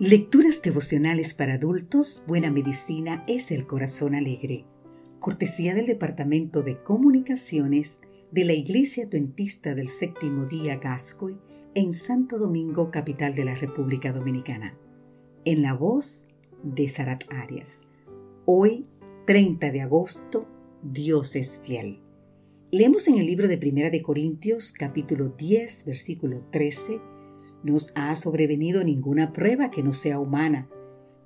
Lecturas devocionales para adultos, Buena Medicina es el Corazón Alegre. Cortesía del Departamento de Comunicaciones de la Iglesia Adventista del Séptimo Día Gascoy en Santo Domingo, capital de la República Dominicana. En la voz de Sarat Arias. Hoy, 30 de agosto, Dios es fiel. Leemos en el libro de Primera de Corintios, capítulo 10, versículo 13, nos ha sobrevenido ninguna prueba que no sea humana,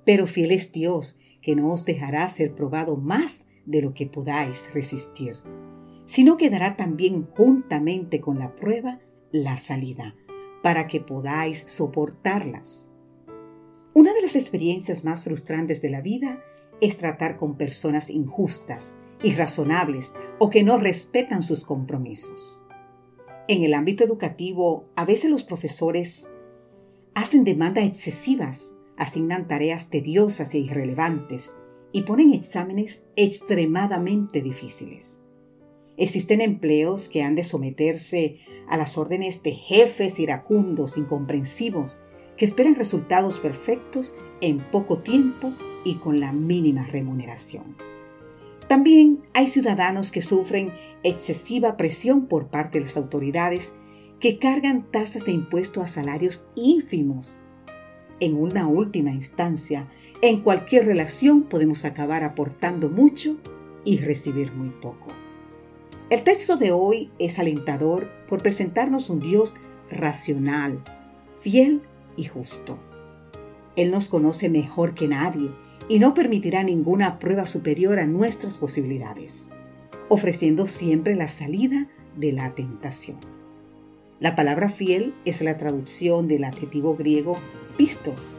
pero fiel es Dios, que no os dejará ser probado más de lo que podáis resistir, sino que dará también juntamente con la prueba la salida, para que podáis soportarlas. Una de las experiencias más frustrantes de la vida es tratar con personas injustas, irrazonables o que no respetan sus compromisos. En el ámbito educativo, a veces los profesores hacen demandas excesivas, asignan tareas tediosas e irrelevantes y ponen exámenes extremadamente difíciles. Existen empleos que han de someterse a las órdenes de jefes iracundos, incomprensivos, que esperan resultados perfectos en poco tiempo y con la mínima remuneración. También hay ciudadanos que sufren excesiva presión por parte de las autoridades que cargan tasas de impuesto a salarios ínfimos. En una última instancia, en cualquier relación podemos acabar aportando mucho y recibir muy poco. El texto de hoy es alentador por presentarnos un Dios racional, fiel y justo. Él nos conoce mejor que nadie y no permitirá ninguna prueba superior a nuestras posibilidades, ofreciendo siempre la salida de la tentación. La palabra fiel es la traducción del adjetivo griego pistos,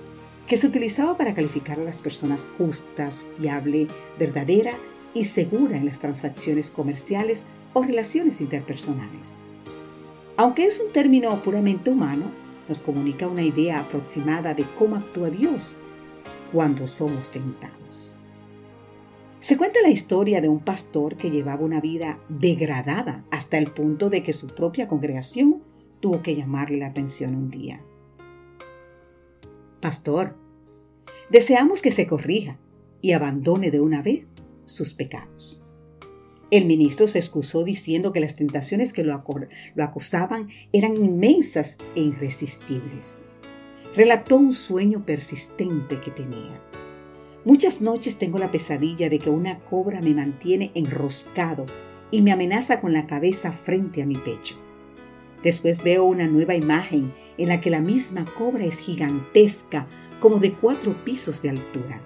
que se utilizaba para calificar a las personas justas, fiable, verdadera y segura en las transacciones comerciales o relaciones interpersonales. Aunque es un término puramente humano, nos comunica una idea aproximada de cómo actúa Dios cuando somos tentados. Se cuenta la historia de un pastor que llevaba una vida degradada hasta el punto de que su propia congregación tuvo que llamarle la atención un día. Pastor, deseamos que se corrija y abandone de una vez sus pecados. El ministro se excusó diciendo que las tentaciones que lo, acosaban eran inmensas e irresistibles. Relató un sueño persistente que tenía. Muchas noches tengo la pesadilla de que una cobra me mantiene enroscado y me amenaza con la cabeza frente a mi pecho. Después veo una nueva imagen en la que la misma cobra es gigantesca, como de cuatro pisos de altura.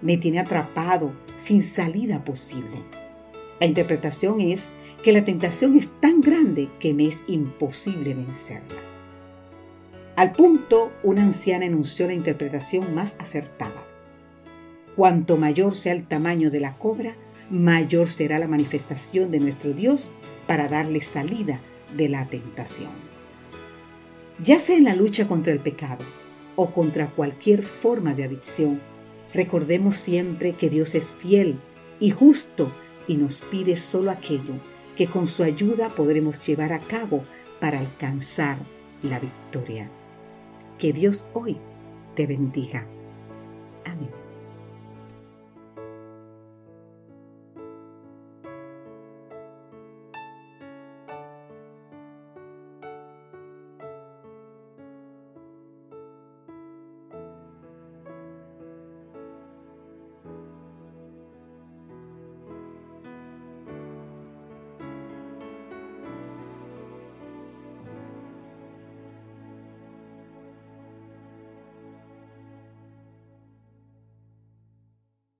Me tiene atrapado, sin salida posible. La interpretación es que la tentación es tan grande que me es imposible vencerla. Al punto, una anciana enunció la interpretación más acertada. Cuanto mayor sea el tamaño de la cobra, mayor será la manifestación de nuestro Dios para darle salida de la tentación. Ya sea en la lucha contra el pecado o contra cualquier forma de adicción, recordemos siempre que Dios es fiel y justo y nos pide solo aquello que con su ayuda podremos llevar a cabo para alcanzar la victoria. Que Dios hoy te bendiga.